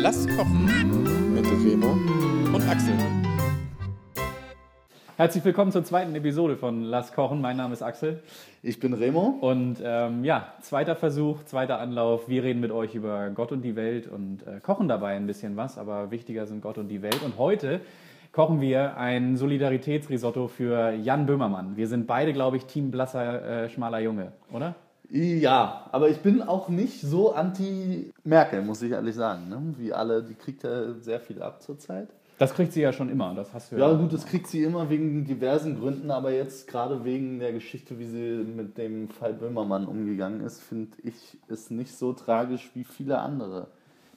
Lass kochen mit Remo und Axel. Herzlich willkommen zur zweiten Episode von Lass kochen. Mein Name ist Axel. Ich bin Remo. Und ähm, ja, zweiter Versuch, zweiter Anlauf. Wir reden mit euch über Gott und die Welt und äh, kochen dabei ein bisschen was, aber wichtiger sind Gott und die Welt. Und heute kochen wir ein Solidaritätsrisotto für Jan Böhmermann. Wir sind beide, glaube ich, Team blasser, äh, schmaler Junge, oder? Ja, aber ich bin auch nicht so anti-Merkel, muss ich ehrlich sagen. Ne? Wie alle, die kriegt ja sehr viel ab zurzeit. Das kriegt sie ja schon immer, das hast du ja. Ja, gut, das kriegt sie immer wegen diversen Gründen, aber jetzt gerade wegen der Geschichte, wie sie mit dem Fall Böhmermann umgegangen ist, finde ich es nicht so tragisch wie viele andere.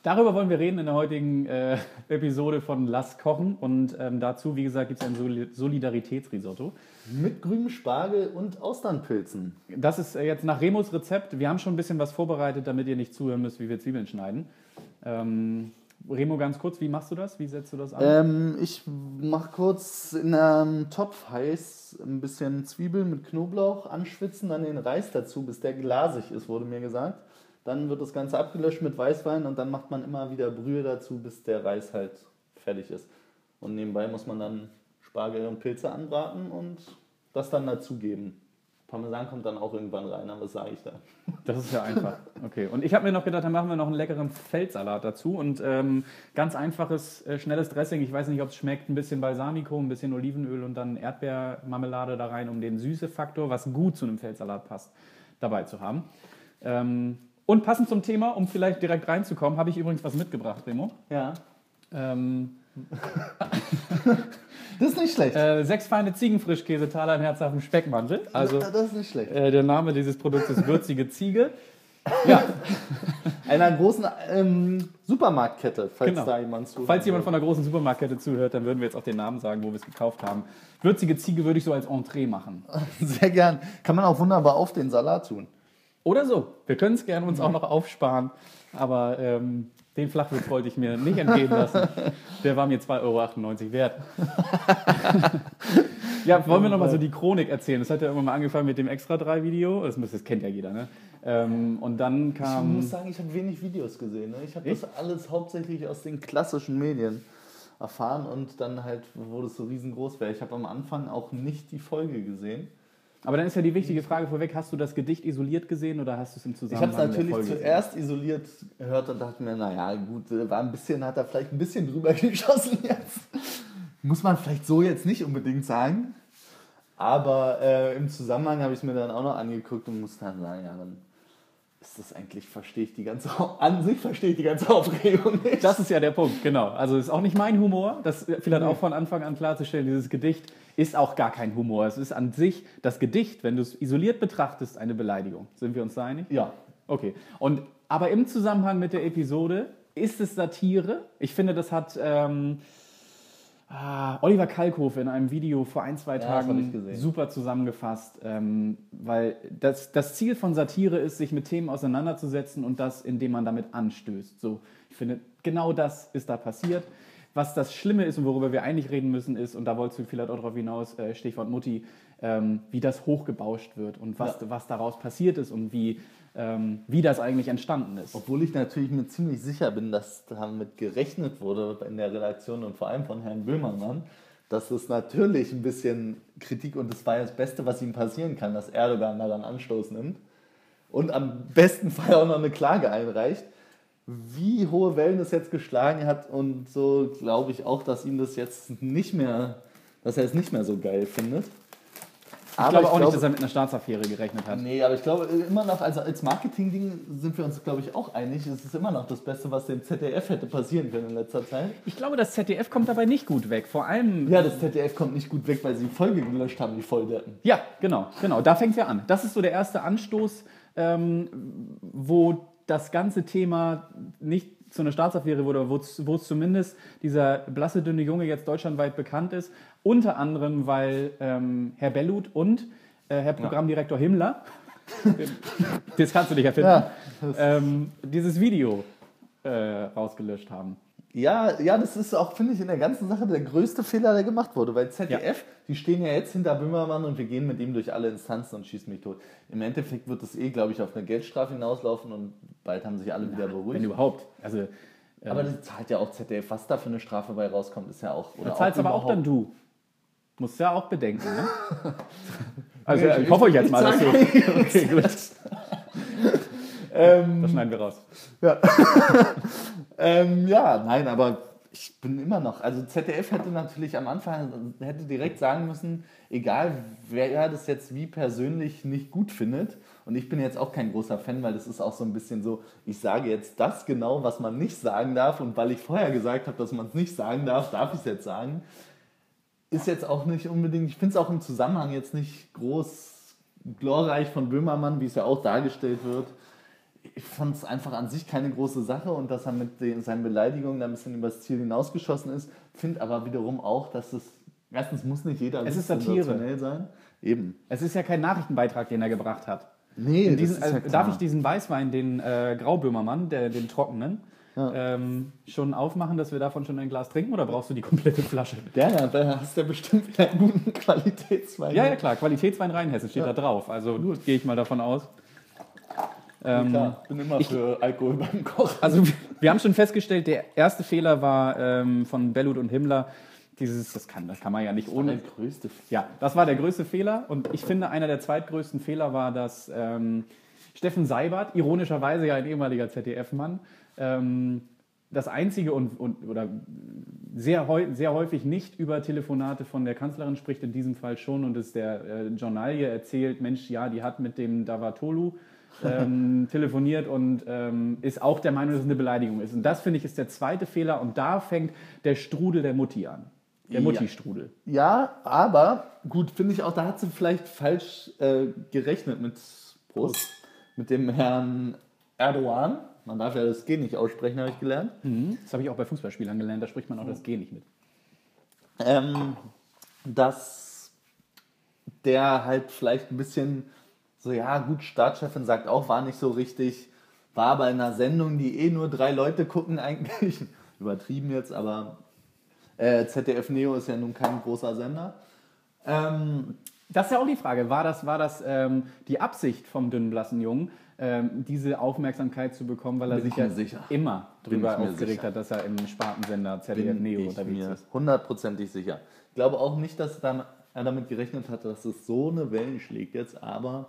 Darüber wollen wir reden in der heutigen äh, Episode von Lass kochen. Und ähm, dazu, wie gesagt, gibt es ein Solidaritätsrisotto. Mit grünem Spargel und Austernpilzen. Das ist äh, jetzt nach Remos Rezept. Wir haben schon ein bisschen was vorbereitet, damit ihr nicht zuhören müsst, wie wir Zwiebeln schneiden. Ähm, Remo, ganz kurz, wie machst du das? Wie setzt du das an? Ähm, ich mache kurz in einem Topf heiß ein bisschen Zwiebeln mit Knoblauch anschwitzen, dann den Reis dazu, bis der glasig ist, wurde mir gesagt. Dann wird das Ganze abgelöscht mit Weißwein und dann macht man immer wieder Brühe dazu, bis der Reis halt fertig ist. Und nebenbei muss man dann Spargel und Pilze anbraten und das dann dazugeben. Parmesan kommt dann auch irgendwann rein, aber was sage ich da? Das ist ja einfach. Okay. Und ich habe mir noch gedacht, dann machen wir noch einen leckeren Feldsalat dazu und ähm, ganz einfaches, äh, schnelles Dressing. Ich weiß nicht, ob es schmeckt. Ein bisschen Balsamico, ein bisschen Olivenöl und dann Erdbeermarmelade da rein, um den Süße-Faktor, was gut zu einem Feldsalat passt, dabei zu haben. Ähm, und passend zum Thema, um vielleicht direkt reinzukommen, habe ich übrigens was mitgebracht, Remo. Ja. Ähm, das ist nicht schlecht. Äh, sechs feine Ziegenfrischkäse, Taler in herzhaftem Speckmantel. Also, das ist nicht schlecht. Äh, der Name dieses Produkts ist würzige Ziege. Ja. Einer großen ähm, Supermarktkette, falls genau. da jemand zuhört. Falls jemand von einer großen Supermarktkette zuhört, dann würden wir jetzt auch den Namen sagen, wo wir es gekauft haben. Würzige Ziege würde ich so als Entree machen. Sehr gern. Kann man auch wunderbar auf den Salat tun. Oder so. Wir können es gerne uns auch noch aufsparen. Aber ähm, den Flachwitz wollte ich mir nicht entgehen lassen. Der war mir 2,98 Euro wert. ja, wollen wir nochmal so die Chronik erzählen? Das hat ja immer mal angefangen mit dem Extra 3 Video. Das, das kennt ja jeder, ne? Ähm, und dann kam. Ich muss sagen, ich habe wenig Videos gesehen. Ne? Ich habe das alles hauptsächlich aus den klassischen Medien erfahren und dann halt, wo das so riesengroß wäre. Ich habe am Anfang auch nicht die Folge gesehen. Aber dann ist ja die wichtige Frage vorweg, hast du das Gedicht isoliert gesehen oder hast du es im Zusammenhang Ich habe es natürlich zuerst gesehen? isoliert gehört und dachte mir, naja, gut, war ein bisschen, hat er vielleicht ein bisschen drüber geschossen jetzt. Muss man vielleicht so jetzt nicht unbedingt sagen. Aber äh, im Zusammenhang habe ich es mir dann auch noch angeguckt und musste dann sagen, ja, dann ist das eigentlich, verstehe ich die ganze, an sich verstehe ich die ganze Aufregung nicht. Das ist ja der Punkt, genau. Also ist auch nicht mein Humor, das vielleicht auch von Anfang an klarzustellen, dieses Gedicht ist auch gar kein Humor. Es ist an sich, das Gedicht, wenn du es isoliert betrachtest, eine Beleidigung. Sind wir uns da einig? Ja. Okay. Und, aber im Zusammenhang mit der Episode ist es Satire. Ich finde, das hat... Ähm, Ah, Oliver Kalkofe in einem Video vor ein, zwei Tagen ja, super zusammengefasst, ähm, weil das, das Ziel von Satire ist, sich mit Themen auseinanderzusetzen und das, indem man damit anstößt. So, ich finde, genau das ist da passiert. Was das Schlimme ist und worüber wir eigentlich reden müssen, ist, und da wolltest du vielleicht auch darauf hinaus, äh, Stichwort Mutti, ähm, wie das hochgebauscht wird und was, ja. was daraus passiert ist und wie ähm, wie das eigentlich entstanden ist. Obwohl ich natürlich mir ziemlich sicher bin, dass damit gerechnet wurde in der Redaktion und vor allem von Herrn Böhmermann, dass es natürlich ein bisschen Kritik und das war ja das Beste, was ihm passieren kann, dass Erdogan daran Anstoß nimmt und am besten Fall auch noch eine Klage einreicht. Wie hohe Wellen es jetzt geschlagen hat und so glaube ich auch, dass ihm das jetzt nicht mehr, dass er es nicht mehr so geil findet. Ich aber glaube auch ich nicht, dass er mit einer Staatsaffäre gerechnet hat. Nee, aber ich glaube immer noch, also als Marketing-Ding sind wir uns, glaube ich, auch einig. Es ist immer noch das Beste, was dem ZDF hätte passieren können in letzter Zeit. Ich glaube, das ZDF kommt dabei nicht gut weg. Vor allem. Ja, das ZDF kommt nicht gut weg, weil sie die Folge gelöscht haben, die Volldeppen. Ja, genau, genau. Da fängt wir an. Das ist so der erste Anstoß, ähm, wo das ganze Thema nicht zu einer Staatsaffäre wurde, wo es zumindest dieser blasse, dünne Junge jetzt deutschlandweit bekannt ist. Unter anderem, weil ähm, Herr Bellut und äh, Herr Programmdirektor ja. Himmler, das kannst du nicht erfinden, ja, ähm, dieses Video äh, rausgelöscht haben. Ja, ja, das ist auch, finde ich, in der ganzen Sache der größte Fehler, der gemacht wurde. Weil ZDF, ja. die stehen ja jetzt hinter Böhmermann und wir gehen mit ihm durch alle Instanzen und schießen mich tot. Im Endeffekt wird das eh, glaube ich, auf eine Geldstrafe hinauslaufen und bald haben sich alle Na, wieder beruhigt. Wenn überhaupt. Also Aber das zahlt ja auch ZDF, was da für eine Strafe bei rauskommt, ist ja auch. Da zahlst aber auch dann du. Musst ja auch bedenken, ne? also ich, ich hoffe ich jetzt mal, dass du. Okay, gut. ähm, das schneiden wir raus. Ja. Ähm, ja, nein, aber ich bin immer noch. Also ZDF hätte natürlich am Anfang hätte direkt sagen müssen, egal wer das jetzt wie persönlich nicht gut findet. Und ich bin jetzt auch kein großer Fan, weil das ist auch so ein bisschen so, ich sage jetzt das genau, was man nicht sagen darf. Und weil ich vorher gesagt habe, dass man es nicht sagen darf, darf ich es jetzt sagen. Ist jetzt auch nicht unbedingt, ich finde es auch im Zusammenhang jetzt nicht groß glorreich von Böhmermann, wie es ja auch dargestellt wird ich fand es einfach an sich keine große Sache und dass er mit den, seinen Beleidigungen da ein bisschen übers Ziel hinausgeschossen ist. Finde aber wiederum auch, dass es, erstens muss nicht jeder es ist Satire. sein. Eben. Es ist ja kein Nachrichtenbeitrag, den er gebracht hat. Nee, diesen, äh, Darf ich diesen Weißwein, den äh, Grauböhmermann, der, den trockenen, ja. ähm, schon aufmachen, dass wir davon schon ein Glas trinken oder brauchst du die komplette Flasche? Ja, ja da hast du ja bestimmt wieder einen guten Qualitätswein. Ja, ja, klar, Qualitätswein Rheinhessen steht ja. da drauf. Also gehe ich mal davon aus. Ähm, klar, bin immer ich, für Alkohol beim Kochen. Also wir haben schon festgestellt, der erste Fehler war ähm, von Bellut und Himmler. Dieses, das kann, das kann man ja nicht das ohne. Das war der größte Ja, das war der größte Fehler. Und ich finde, einer der zweitgrößten Fehler war, dass ähm, Steffen Seibert, ironischerweise ja ein ehemaliger ZDF-Mann, ähm, das einzige und, und oder sehr, sehr häufig nicht über Telefonate von der Kanzlerin spricht, in diesem Fall schon und es der äh, Journalie erzählt, Mensch, ja, die hat mit dem Davatolu ähm, telefoniert und ähm, ist auch der Meinung, dass es eine Beleidigung ist. Und das, finde ich, ist der zweite Fehler. Und da fängt der Strudel der Mutti an. Der Mutti-Strudel. Ja, aber gut, finde ich auch, da hat sie vielleicht falsch äh, gerechnet mit Prost, mit dem Herrn Erdogan. Man darf ja das G nicht aussprechen, habe ich gelernt. Mhm. Das habe ich auch bei Fußballspielern gelernt, da spricht man auch das G nicht mit. Ähm, dass der halt vielleicht ein bisschen so, ja, gut, Startchefin sagt auch, war nicht so richtig, war aber in einer Sendung, die eh nur drei Leute gucken, eigentlich. Übertrieben jetzt, aber äh, ZDF Neo ist ja nun kein großer Sender. Ähm, das ist ja auch die Frage. War das, war das ähm, die Absicht vom dünnen blassen Jungen, ähm, diese Aufmerksamkeit zu bekommen, weil er sich ja sicher. immer darüber aufgeregt sicher. hat, dass er im Spartensender ZDF Bin Neo unterwegs ist? Hundertprozentig sicher. Ich glaube auch nicht, dass er damit gerechnet hat, dass es so eine Wellen schlägt jetzt, aber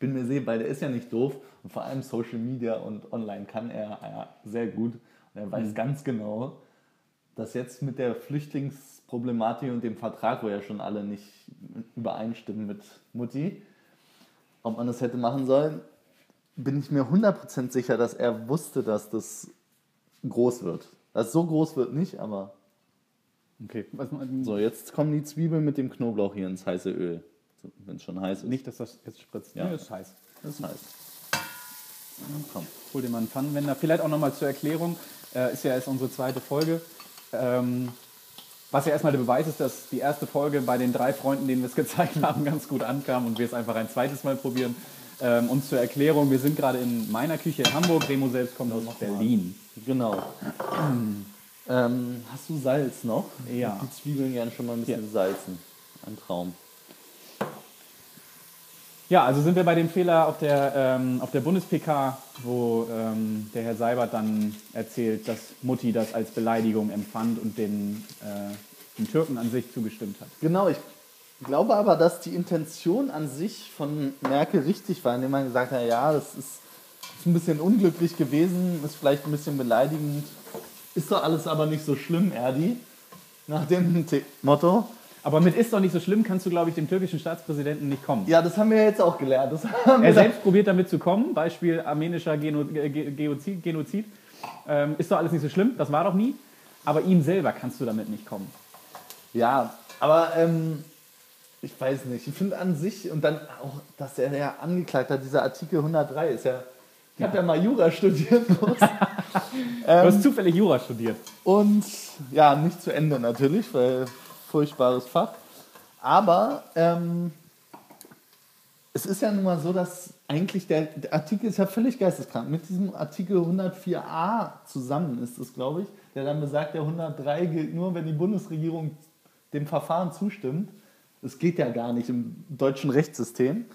bin mir sicher, weil der ist ja nicht doof und vor allem Social Media und online kann er ja sehr gut und er weiß mhm. ganz genau, dass jetzt mit der Flüchtlingsproblematik und dem Vertrag, wo ja schon alle nicht übereinstimmen mit Mutti, ob man das hätte machen sollen, bin ich mir 100% sicher, dass er wusste, dass das groß wird. Das so groß wird nicht, aber. Okay. so, jetzt kommen die Zwiebeln mit dem Knoblauch hier ins heiße Öl wenn es schon heiß ist. Nicht, dass das jetzt spritzt. Ja, nee, ist heiß. Das ist heiß. komm. Hol dir mal einen Pfannenwender. Vielleicht auch nochmal zur Erklärung. Äh, ist ja erst unsere zweite Folge. Ähm, was ja erstmal der Beweis ist, dass die erste Folge bei den drei Freunden, denen wir es gezeigt haben, ganz gut ankam und wir es einfach ein zweites Mal probieren. Ähm, und zur Erklärung, wir sind gerade in meiner Küche in Hamburg. Remo selbst kommt aus Berlin. Genau. ähm, hast du Salz noch? Ja. Die Zwiebeln gerne schon mal ein bisschen ja. salzen. Ein Traum. Ja, also sind wir bei dem Fehler auf der, ähm, der Bundes-PK, wo ähm, der Herr Seibert dann erzählt, dass Mutti das als Beleidigung empfand und den, äh, den Türken an sich zugestimmt hat. Genau, ich glaube aber, dass die Intention an sich von Merkel richtig war, indem man gesagt hat, ja, das ist, ist ein bisschen unglücklich gewesen, ist vielleicht ein bisschen beleidigend, ist doch alles aber nicht so schlimm, Erdi, nach dem Motto. Aber mit ist doch nicht so schlimm, kannst du, glaube ich, dem türkischen Staatspräsidenten nicht kommen. Ja, das haben wir jetzt auch gelernt. er selbst probiert damit zu kommen, Beispiel armenischer Geno Genozid. Genozid. Ähm, ist doch alles nicht so schlimm, das war doch nie. Aber ihm selber kannst du damit nicht kommen. Ja, aber ähm, ich weiß nicht. Ich finde an sich und dann auch, dass er ja angeklagt hat, dieser Artikel 103 ist ja. Ich ja. habe ja mal Jura studiert. du hast ähm, zufällig Jura studiert. Und ja, nicht zu Ende natürlich, weil furchtbares Fach. Aber ähm, es ist ja nun mal so, dass eigentlich der, der, Artikel ist ja völlig geisteskrank. Mit diesem Artikel 104a zusammen ist es, glaube ich, der dann besagt, der 103 gilt nur, wenn die Bundesregierung dem Verfahren zustimmt. Das geht ja gar nicht im deutschen Rechtssystem.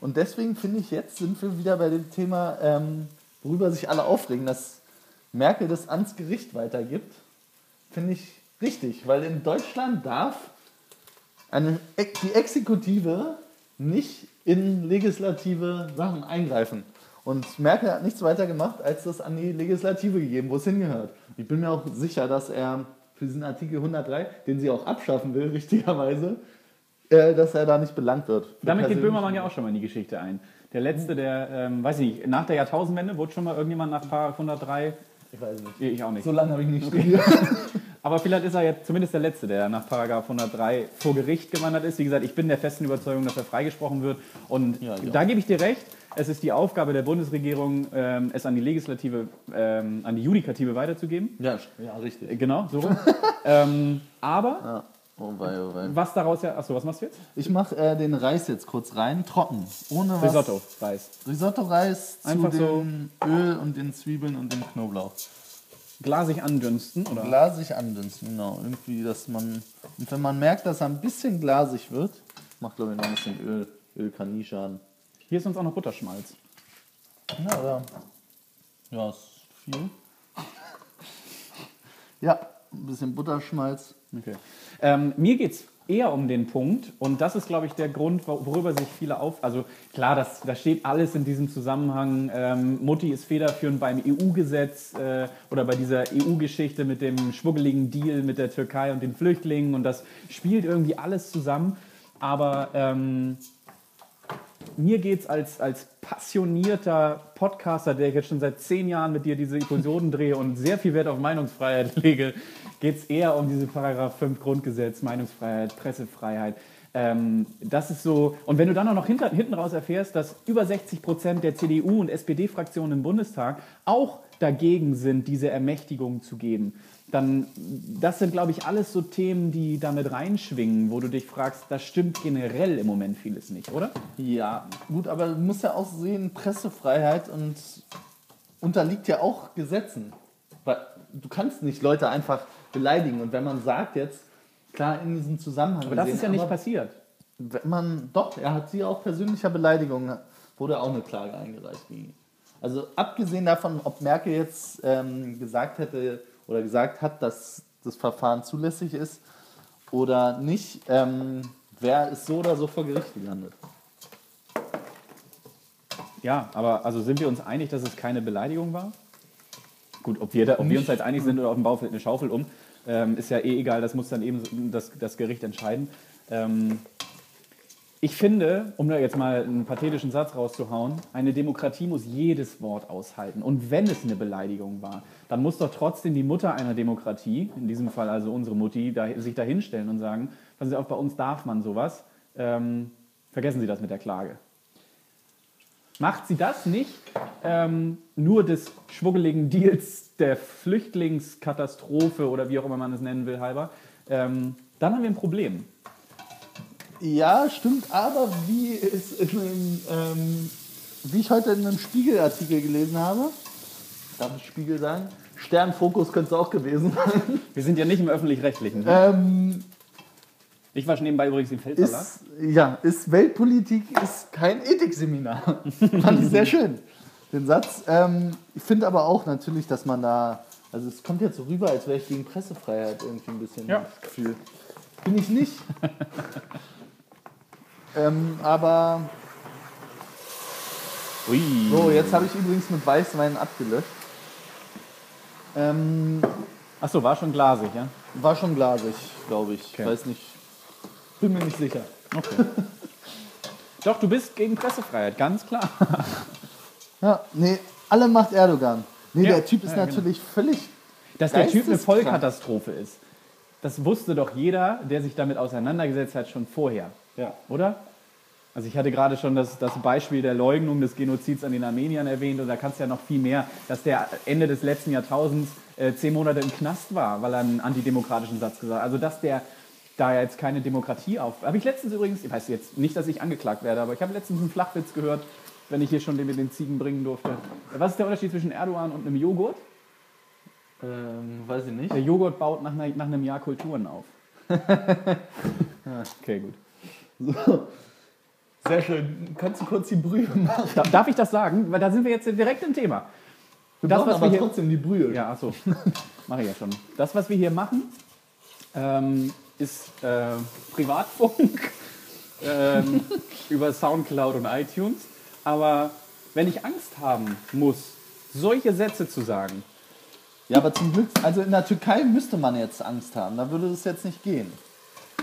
Und deswegen finde ich, jetzt sind wir wieder bei dem Thema, ähm, worüber sich alle aufregen, dass Merkel das ans Gericht weitergibt, finde ich richtig, weil in Deutschland darf eine, die Exekutive nicht in legislative Sachen eingreifen. Und Merkel hat nichts weiter gemacht, als das an die Legislative gegeben, wo es hingehört. Ich bin mir auch sicher, dass er für diesen Artikel 103, den sie auch abschaffen will, richtigerweise, äh, dass er da nicht belangt wird. Damit geht Böhmermann ja auch schon mal in die Geschichte ein. Der letzte, der, ähm, weiß ich nicht, nach der Jahrtausendwende wurde schon mal irgendjemand nach 103 ich weiß nicht. Ich auch nicht. So lange habe ich nicht studiert. Aber vielleicht ist er jetzt zumindest der Letzte, der nach Paragraph 103 vor Gericht gewandert ist. Wie gesagt, ich bin der festen Überzeugung, dass er freigesprochen wird. Und ja, da gebe ich dir recht. Es ist die Aufgabe der Bundesregierung, ähm, es an die Legislative, ähm, an die Judikative weiterzugeben. Ja, ja richtig. Genau, so rum. ähm, aber ja. Oh wei, oh wei. Was daraus ja. Achso, was machst du jetzt? Ich mache äh, den Reis jetzt kurz rein, trocken. Ohne was. Risotto-Reis. Risotto-Reis Einfach zu so Öl und den Zwiebeln und dem Knoblauch. Glasig andünsten, oder? Glasig andünsten, genau. Irgendwie, dass man. Und wenn man merkt, dass er ein bisschen glasig wird, macht glaube ich noch ein bisschen Öl. Öl kann nie schaden. Hier ist uns auch noch Butterschmalz. Ja, ja. Ja, ist viel. ja, ein bisschen Butterschmalz. Okay. Ähm, mir geht es eher um den Punkt, und das ist, glaube ich, der Grund, worüber sich viele auf. Also klar, das, da steht alles in diesem Zusammenhang. Ähm, Mutti ist federführend beim EU-Gesetz äh, oder bei dieser EU-Geschichte mit dem schwuggeligen Deal mit der Türkei und den Flüchtlingen, und das spielt irgendwie alles zusammen. Aber ähm, mir geht es als, als passionierter Podcaster, der ich jetzt schon seit zehn Jahren mit dir diese Episoden drehe und sehr viel Wert auf Meinungsfreiheit lege, geht es eher um diese Paragraph 5 Grundgesetz, Meinungsfreiheit, Pressefreiheit. Ähm, das ist so, und wenn du dann auch noch hinter, hinten raus erfährst, dass über 60 Prozent der CDU- und SPD-Fraktionen im Bundestag auch dagegen sind, diese Ermächtigung zu geben, dann, das sind, glaube ich, alles so Themen, die damit reinschwingen, wo du dich fragst, das stimmt generell im Moment vieles nicht, oder? Ja, gut, aber du musst ja auch sehen, Pressefreiheit und unterliegt ja auch Gesetzen. Du kannst nicht Leute einfach beleidigen. Und wenn man sagt jetzt, klar, in diesem Zusammenhang. Aber das gesehen, ist ja nicht passiert. Wenn man, doch, er hat sie auch persönlicher Beleidigung, wurde auch eine Klage eingereicht gegen Also abgesehen davon, ob Merkel jetzt ähm, gesagt hätte, oder gesagt hat, dass das Verfahren zulässig ist oder nicht, ähm, wer ist so oder so vor Gericht gelandet. Ja, aber also sind wir uns einig, dass es keine Beleidigung war? Gut, ob wir, da, ob wir uns jetzt einig sind oder auf dem Bau fällt eine Schaufel um, ähm, ist ja eh egal, das muss dann eben das, das Gericht entscheiden. Ähm, ich finde, um da jetzt mal einen pathetischen Satz rauszuhauen, eine Demokratie muss jedes Wort aushalten. Und wenn es eine Beleidigung war, dann muss doch trotzdem die Mutter einer Demokratie, in diesem Fall also unsere Mutti, da, sich da hinstellen und sagen, passen Sie auf, bei uns darf man sowas. Ähm, vergessen Sie das mit der Klage. Macht sie das nicht ähm, nur des schwuggeligen Deals der Flüchtlingskatastrophe oder wie auch immer man es nennen will, halber, ähm, dann haben wir ein Problem. Ja, stimmt, aber wie, einem, ähm, wie ich heute in einem Spiegelartikel gelesen habe, darf ich Spiegel sagen? Sternfokus könnte es auch gewesen sein. Wir sind ja nicht im Öffentlich-Rechtlichen. Ne? Ähm, ich war schon nebenbei übrigens im Feldsalat. Ist, ja, ist Weltpolitik ist kein Ethikseminar. Fand ich sehr schön, den Satz. Ähm, ich finde aber auch natürlich, dass man da, also es kommt jetzt so rüber, als wäre ich gegen Pressefreiheit irgendwie ein bisschen ja. Gefühl. Bin ich nicht. Ähm, aber. Ui. So, jetzt habe ich übrigens mit Weißwein abgelöscht. Ähm, Achso, war schon glasig, ja? War schon glasig, glaube ich. Okay. Weiß nicht. Bin mir nicht sicher. Okay. Doch, du bist gegen Pressefreiheit, ganz klar. ja, nee, alle macht Erdogan. Nee, ja. der Typ ist ja, natürlich genau. völlig. Dass der Typ eine Vollkatastrophe ist. Das wusste doch jeder, der sich damit auseinandergesetzt hat, schon vorher. Ja. Oder? Also ich hatte gerade schon das, das Beispiel der Leugnung des Genozids an den Armeniern erwähnt und da kannst du ja noch viel mehr, dass der Ende des letzten Jahrtausends äh, zehn Monate im Knast war, weil er einen antidemokratischen Satz gesagt hat. Also dass der da jetzt keine Demokratie auf... Habe ich letztens übrigens, ich weiß jetzt nicht, dass ich angeklagt werde, aber ich habe letztens einen Flachwitz gehört, wenn ich hier schon den mit den Ziegen bringen durfte. Was ist der Unterschied zwischen Erdogan und einem Joghurt? Ähm, weiß ich nicht. Der Joghurt baut nach, nach einem Jahr Kulturen auf. okay, gut. So. Sehr schön. Kannst du kurz die Brühe machen? Darf ich das sagen? Weil da sind wir jetzt direkt im Thema. Wir Das, was aber wir hier- trotzdem die Brühe. Ja, achso. Mache ich ja schon. Das, was wir hier machen, ähm, ist äh, Privatfunk ähm, über Soundcloud und iTunes. Aber wenn ich Angst haben muss, solche Sätze zu sagen, Ja, aber zum Glück, also in der Türkei müsste man jetzt Angst haben. Da würde es jetzt nicht gehen.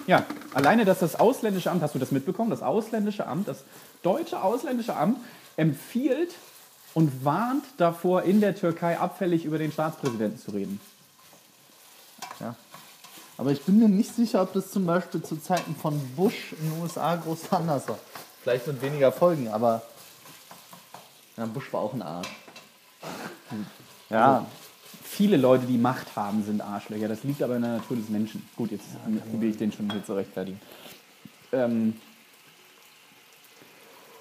Ja, alleine, dass das ausländische Amt, hast du das mitbekommen? Das ausländische Amt, das deutsche ausländische Amt empfiehlt und warnt davor, in der Türkei abfällig über den Staatspräsidenten zu reden. Ja. Aber ich bin mir nicht sicher, ob das zum Beispiel zu Zeiten von Bush in den USA groß anders war. Vielleicht mit weniger Folgen, aber ja, Bush war auch ein Arsch. Ja, Viele Leute, die Macht haben, sind Arschlöcher. Das liegt aber in der Natur des Menschen. Gut, jetzt will ich den schon hier zu rechtfertigen. Ähm,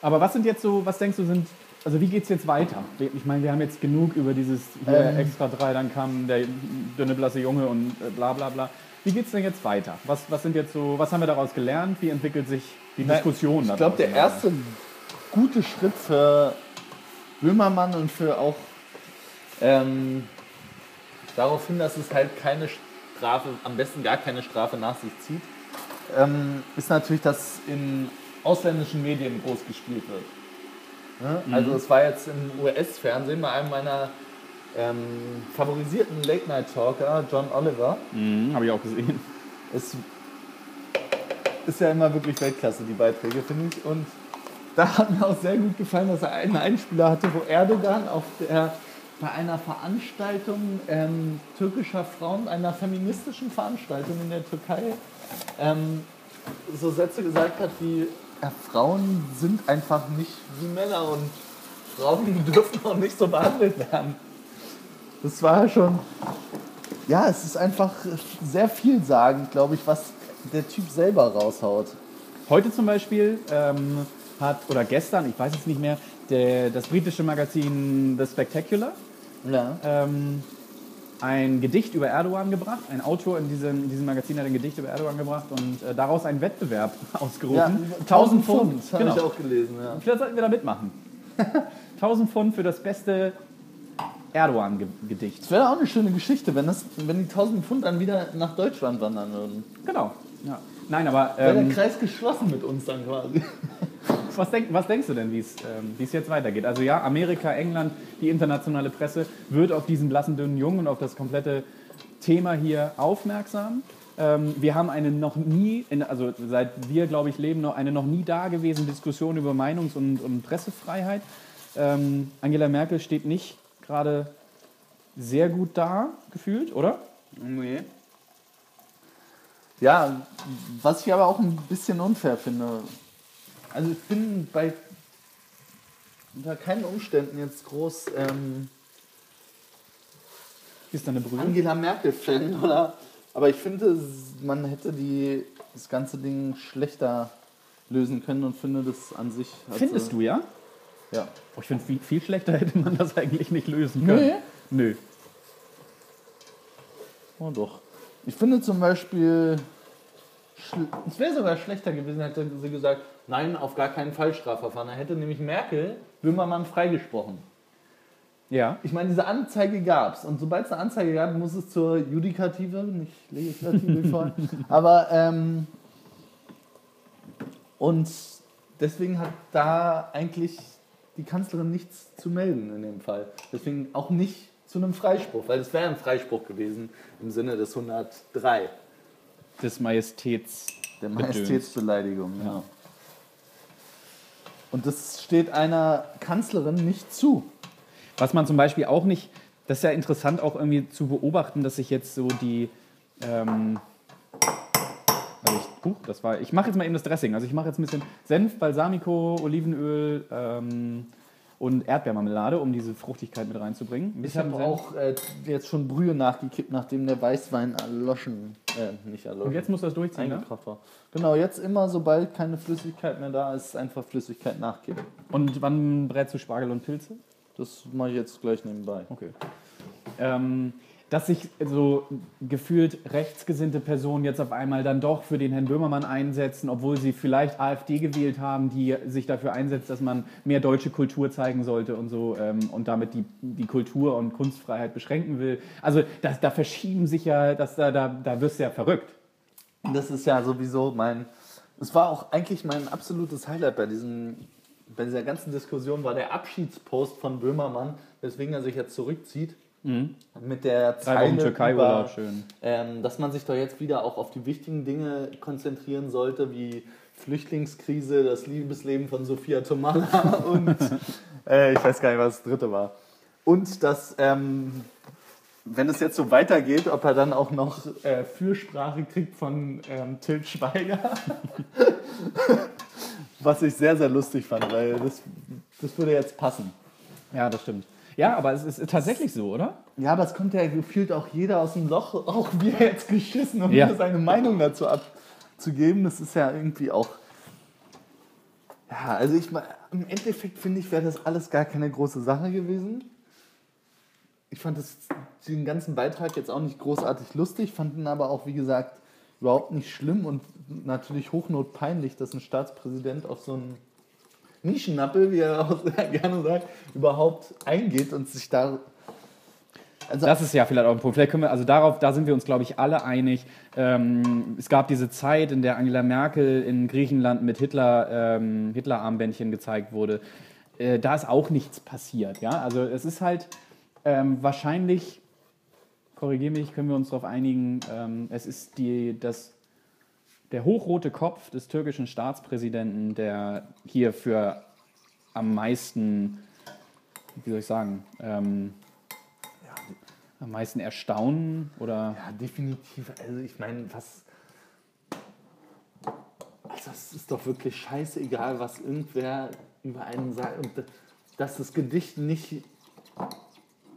aber was sind jetzt so, was denkst du sind, also wie geht es jetzt weiter? Ich meine, wir haben jetzt genug über dieses hier Ähm. Extra 3, dann kam der dünne, blasse Junge und äh, bla bla bla. Wie geht es denn jetzt weiter? Was, was sind jetzt so, was haben wir daraus gelernt? Wie entwickelt sich die Diskussion ich glaube, der erste gute Schritt für Böhmermann und für auch ähm, darauf hin, dass es halt keine Strafe, am besten gar keine Strafe nach sich zieht, ähm, ist natürlich, dass in ausländischen Medien groß gespielt wird. Ne? Also es war jetzt im US-Fernsehen bei einem meiner ähm, favorisierten Late-Night-Talker, John Oliver, Mhm, Habe ich auch gesehen. es ist ja immer wirklich Weltklasse, die Beiträge, finde ich. Und da hat mir auch sehr gut gefallen, dass er einen Einspieler hatte, wo Erdogan auf der, bei einer Veranstaltung ähm, türkischer Frauen, einer feministischen Veranstaltung in der Türkei, ähm, so Sätze gesagt hat wie, ja, Frauen sind einfach nicht wie Männer und Frauen dürfen auch nicht so behandelt werden. Das war schon ja, es ist einfach sehr vielsagend, glaube ich, was der Typ selber raushaut. Heute zum Beispiel ähm, hat, oder gestern, ich weiß es nicht mehr, der, das britische Magazin The Spectacular Ja. ähm, ein Gedicht über Erdogan gebracht. Ein Autor in diesem, in diesem Magazin hat ein Gedicht über Erdogan gebracht und äh, daraus einen Wettbewerb ausgerufen. 1000 Pfund, habe Genau. ich auch gelesen. Ja. Vielleicht sollten wir da mitmachen. 1000 Pfund für das beste Erdogan-Gedicht. Das wäre auch eine schöne Geschichte, wenn, das, wenn die 1000 Pfund dann wieder nach Deutschland wandern würden. Genau. Ja. Nein, aber Wäre ähm, der Kreis geschlossen mit uns dann quasi. Was, denk, was denkst du denn, wie es ähm, es jetzt weitergeht? Also ja, Amerika, England, die internationale Presse wird auf diesen blassen, dünnen Jungen und auf das komplette Thema hier aufmerksam. Ähm, wir haben eine noch nie, in, also seit wir, glaube ich, leben, noch eine noch nie dagewesene Diskussion über Meinungs- und, und Pressefreiheit. Ähm, Angela Merkel steht nicht gerade sehr gut da, gefühlt, oder? Nee. Ja, was ich aber auch ein bisschen unfair finde. Also ich bin bei unter keinen Umständen jetzt groß ähm, Ist da eine Brühe? Angela Merkel-Fan, oder? Aber ich finde, man hätte die, das ganze Ding schlechter lösen können und finde das an sich. hat Findest du, ja? Ja. Oh, ich finde, viel, viel schlechter hätte man das eigentlich nicht lösen können. Nö. Oh doch. Ich finde zum Beispiel, es wäre sogar schlechter gewesen, hätte sie gesagt, nein, auf gar keinen Fall Strafverfahren. Da hätte nämlich Merkel Böhmermann freigesprochen. Ja. Ich meine, diese Anzeige gab es. Und sobald es eine Anzeige gab, muss es zur Judikative, nicht Legislative vorhin. Aber, ähm, und deswegen hat da eigentlich die Kanzlerin nichts zu melden in dem Fall. Deswegen auch nicht zu einem Freispruch, weil es wäre ein Freispruch gewesen im Sinne des 103. Des Majestäts. Der. Majestätsbeleidigung, ja. Und das steht einer Kanzlerin nicht zu. Was man zum Beispiel auch nicht, das ist ja interessant auch irgendwie zu beobachten, dass sich jetzt so die, ähm, also ich, huch, das war, ich mache jetzt mal eben das Dressing. Also ich mache jetzt ein bisschen Senf, Balsamico, Olivenöl ähm, und Erdbeermarmelade, um diese Fruchtigkeit mit reinzubringen. Ein Ich habe auch äh, jetzt schon Brühe nachgekippt, nachdem der Weißwein erloschen, äh, nicht erloschen, Und jetzt muss das durchziehen, ne? war. Genau, jetzt immer, sobald keine Flüssigkeit mehr da ist, einfach Flüssigkeit nachkippen. Und wann brätst du Spargel und Pilze? Das mache ich jetzt gleich nebenbei. Okay. Ähm, dass sich so gefühlt rechtsgesinnte Personen jetzt auf einmal dann doch für den Herrn Böhmermann einsetzen, obwohl sie vielleicht AfD gewählt haben, die sich dafür einsetzt, dass man mehr deutsche Kultur zeigen sollte und so ähm, und damit die, die Kultur- und Kunstfreiheit beschränken will. Also da, da verschieben sich ja, dass da, da, da wirst du ja verrückt. Das ist ja sowieso mein. Es war auch eigentlich mein absolutes Highlight bei diesem bei dieser ganzen Diskussion war der Abschiedspost von Böhmermann, weswegen er sich jetzt zurückzieht. Mhm. Mit der Zeile Wochen Türkei über, schön. Ähm, dass man sich doch jetzt wieder auch auf die wichtigen Dinge konzentrieren sollte, wie Flüchtlingskrise, das Liebesleben von Sophia Tomala und äh, ich weiß gar nicht, was das dritte war. Und dass, ähm, wenn es jetzt so weitergeht, ob er dann auch noch äh, Fürsprache kriegt von ähm, Til Schweiger. was ich sehr, sehr lustig fand, weil das, das würde jetzt passen. Ja, das stimmt. Ja, aber es ist tatsächlich so, oder? Ja, aber es kommt ja gefühlt auch jeder aus dem Loch, auch wir jetzt geschissen, um ja. seine Meinung dazu abzugeben. Das ist ja irgendwie auch. Ja, also ich im Endeffekt finde ich, wäre das alles gar keine große Sache gewesen. Ich fand das, den ganzen Beitrag jetzt auch nicht großartig lustig, fand ihn aber auch, wie gesagt, überhaupt nicht schlimm und natürlich hochnotpeinlich, dass ein Staatspräsident auf so einen Nischennappel, wie er auch gerne sagt, überhaupt eingeht und sich da. Also das ist ja vielleicht auch ein Punkt. Vielleicht können wir, also darauf, da sind wir uns, glaube ich, alle einig. Ähm, es gab diese Zeit, in der Angela Merkel in Griechenland mit Hitler, ähm, Hitler-Armbändchen gezeigt wurde. Äh, da ist auch nichts passiert. Ja? Also es ist halt ähm, wahrscheinlich, korrigiere mich, können wir uns darauf einigen, ähm, es ist die, das der hochrote Kopf des türkischen Staatspräsidenten, der hier für am meisten, wie soll ich sagen, ähm, ja, am meisten Erstaunen oder. Ja, definitiv. Also ich meine, was. Also es ist doch wirklich scheißegal, was irgendwer über einen sagt. Und dass das Gedicht nicht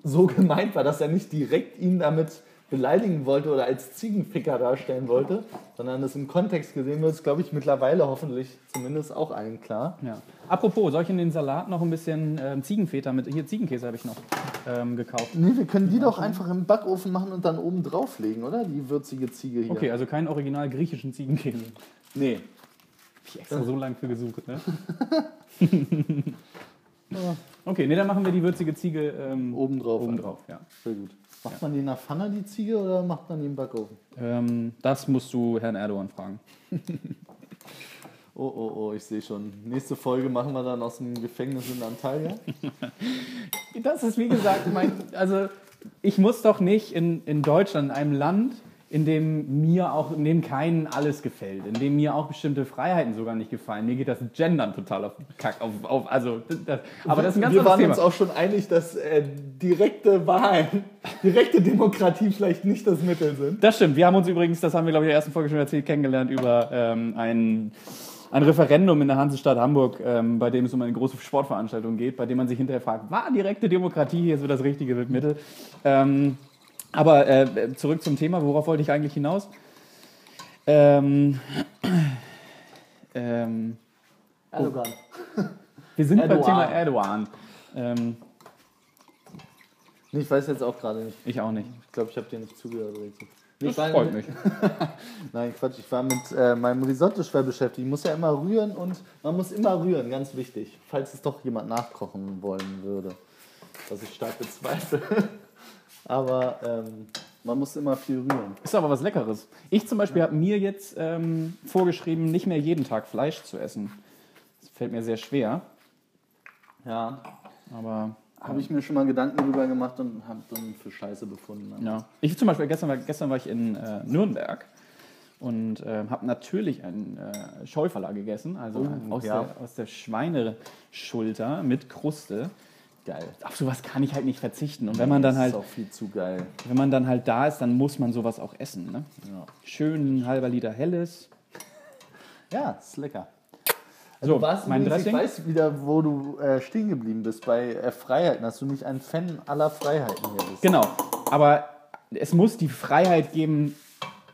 so gemeint war, dass er nicht direkt ihn damit beleidigen wollte oder als Ziegenficker darstellen wollte, sondern das im Kontext gesehen wird, ist, glaube ich, mittlerweile hoffentlich zumindest auch allen klar. Ja. Apropos, soll ich in den Salat noch ein bisschen ähm, Ziegenfeta mit, hier Ziegenkäse habe ich noch ähm, gekauft. Nee, wir können die doch einfach im Backofen machen und dann oben drauflegen, oder? Die würzige Ziege hier. Okay, also keinen original griechischen Ziegenkäse. Nee. Hab ich extra so lange für gesucht, ne? okay, nee, dann machen wir die würzige Ziege ähm, oben drauf. Oben drauf, ja. Sehr gut. Macht ja. man die in der Pfanne, die Ziege, oder macht man die im Backofen? Ähm, das musst du Herrn Erdogan fragen. oh, oh, oh, ich sehe schon. Nächste Folge machen wir dann aus dem Gefängnis in Antalya. das ist wie gesagt, mein, also ich muss doch nicht in, in Deutschland, in einem Land, in dem mir auch, in dem keinen alles gefällt, in dem mir auch bestimmte Freiheiten sogar nicht gefallen. Mir geht das Gendern total auf Kack, auf, auf also, das, aber das ist ein ganz Wir waren Thema. uns auch schon einig, dass äh, direkte Wahlen, direkte Demokratie vielleicht nicht das Mittel sind. Das stimmt. Wir haben uns übrigens, das haben wir glaube ich in der ersten Folge schon erzählt, kennengelernt über ähm, ein ein Referendum in der Hansestadt Hamburg, ähm, bei dem es um eine große Sportveranstaltung geht, bei dem man sich hinterher fragt, war direkte Demokratie hier so das richtige Mittel? Ähm, aber äh, zurück zum Thema, worauf wollte ich eigentlich hinaus? Ähm, ähm, Erdogan. Wir sind Erdogan. beim Thema Erdogan. Ähm, ich weiß jetzt auch gerade nicht. Ich auch nicht. Ich glaube, ich habe dir nicht zugehört. Das war freut mich. Nein, Quatsch. Ich war mit äh, meinem Risotto schwer beschäftigt. Ich muss ja immer rühren und man muss immer rühren, ganz wichtig. Falls es doch jemand nachkochen wollen würde. Was ich stark bezweifle. aber ähm, man muss immer viel rühren. Ist aber was Leckeres. Ich zum Beispiel ja. habe mir jetzt ähm, vorgeschrieben, nicht mehr jeden Tag Fleisch zu essen. Das fällt mir sehr schwer. Ja. Aber. Habe ich mir schon mal Gedanken darüber gemacht und habe dann für Scheiße befunden. Ja. Ich zum Beispiel, gestern war, gestern war ich in äh, Nürnberg und äh, habe natürlich einen äh, Schäuferler gegessen, also oh, aus, ja. der, aus der Schweineschulter mit Kruste. Geil. Auf sowas kann ich halt nicht verzichten. Und wenn man dann halt. Das ist auch viel zu geil. Wenn man dann halt da ist, dann muss man sowas auch essen. Ne? Ja. Schön ein halber Liter Helles. Ja, ist lecker. Also so, was, mein Dressing? Ich weiß wieder, wo du äh, stehen geblieben bist bei äh, Freiheiten, dass du nicht ein Fan aller Freiheiten hier bist. Genau, aber es muss die Freiheit geben,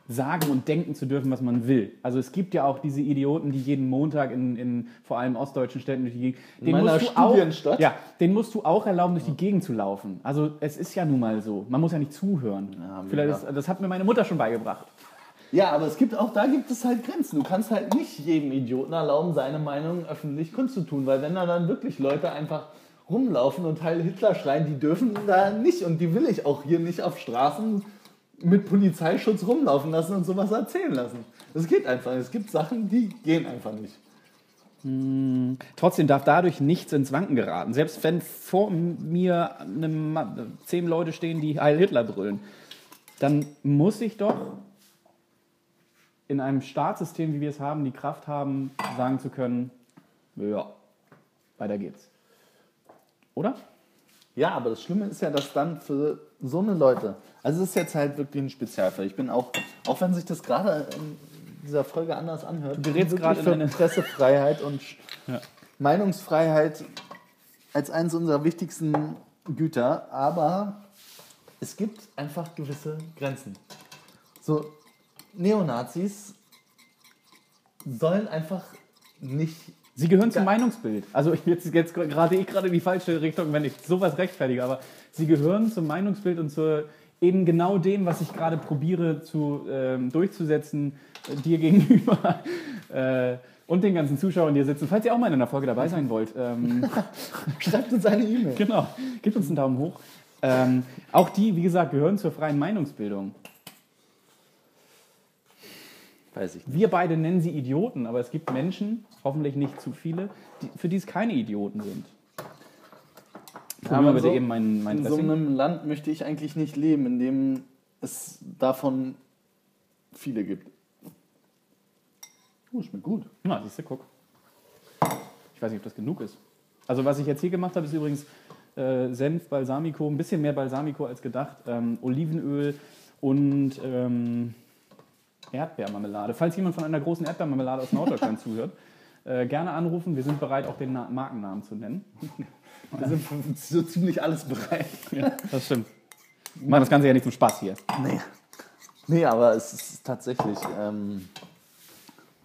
sagen und denken zu dürfen, was man will. Also es gibt ja auch diese Idioten, die jeden Montag in, in vor allem ostdeutschen Städten durch die Gegend. Den meiner musst du auch, ja, den musst du auch erlauben, durch die Gegend zu laufen. Also es ist ja nun mal so. Man muss ja nicht zuhören. Ja, Vielleicht ist, das hat mir meine Mutter schon beigebracht. Ja, aber es gibt auch da gibt es halt Grenzen. Du kannst halt nicht jedem Idioten erlauben, seine Meinung öffentlich kundzutun, weil wenn da dann wirklich Leute einfach rumlaufen und Heil Hitler schreien, die dürfen da nicht und die will ich auch hier nicht auf Straßen mit Polizeischutz rumlaufen lassen und sowas erzählen lassen. Das geht einfach. Es gibt Sachen, die gehen einfach nicht. Trotzdem darf dadurch nichts ins Wanken geraten. Selbst wenn vor mir eine, zehn Leute stehen, die Heil Hitler brüllen, dann muss ich doch in einem Staatssystem, wie wir es haben, die Kraft haben, sagen zu können, ja, weiter geht's. Oder? Ja, aber das Schlimme ist ja, dass dann für so eine Leute, also es ist jetzt halt wirklich ein Spezialfall. Ich bin auch, auch wenn sich das gerade in dieser Folge anders anhört, Du gerätst gerade in eine- Pressefreiheit und Ja. Meinungsfreiheit als eines unserer wichtigsten Güter, aber es gibt einfach gewisse Grenzen. So, Neonazis sollen einfach nicht Sie gehören zum. Meinungsbild. Also ich jetzt, jetzt gerade ich gerade in die falsche Richtung, wenn ich sowas rechtfertige, aber sie gehören zum Meinungsbild und zu eben genau dem, was ich gerade probiere zu, ähm, durchzusetzen, äh, dir gegenüber äh, und den ganzen Zuschauern, die hier sitzen. Falls ihr auch mal in einer Folge dabei sein wollt, ähm, Schreibt uns eine E-Mail. genau, gebt uns einen Daumen hoch. Ähm, auch die, wie gesagt, gehören zur freien Meinungsbildung. Weiß ich nicht. Wir beide nennen sie Idioten, aber es gibt Menschen, hoffentlich nicht zu viele, die, für die es keine Idioten sind. Probier mal aber bitte so- eben mein, mein In so Dressing. einem Land möchte ich eigentlich nicht leben, in dem es davon viele gibt. Oh, schmeckt gut. Na, siehst du, guck. Ich weiß nicht, ob das genug ist. Also was ich jetzt hier gemacht habe, ist übrigens äh, Senf, Balsamico, ein bisschen mehr Balsamico als gedacht, ähm, Olivenöl und ähm, Erdbeermarmelade. Falls jemand von einer großen Erdbeermarmelade aus Norddeutschland zuhört, äh, gerne anrufen. Wir sind bereit, auch den Na Markennamen zu nennen. Wir sind für so ziemlich alles bereit. Ja, das stimmt. Wir machen das Ganze ja nicht zum Spaß hier. Nee. Nee, aber es ist tatsächlich. Ähm,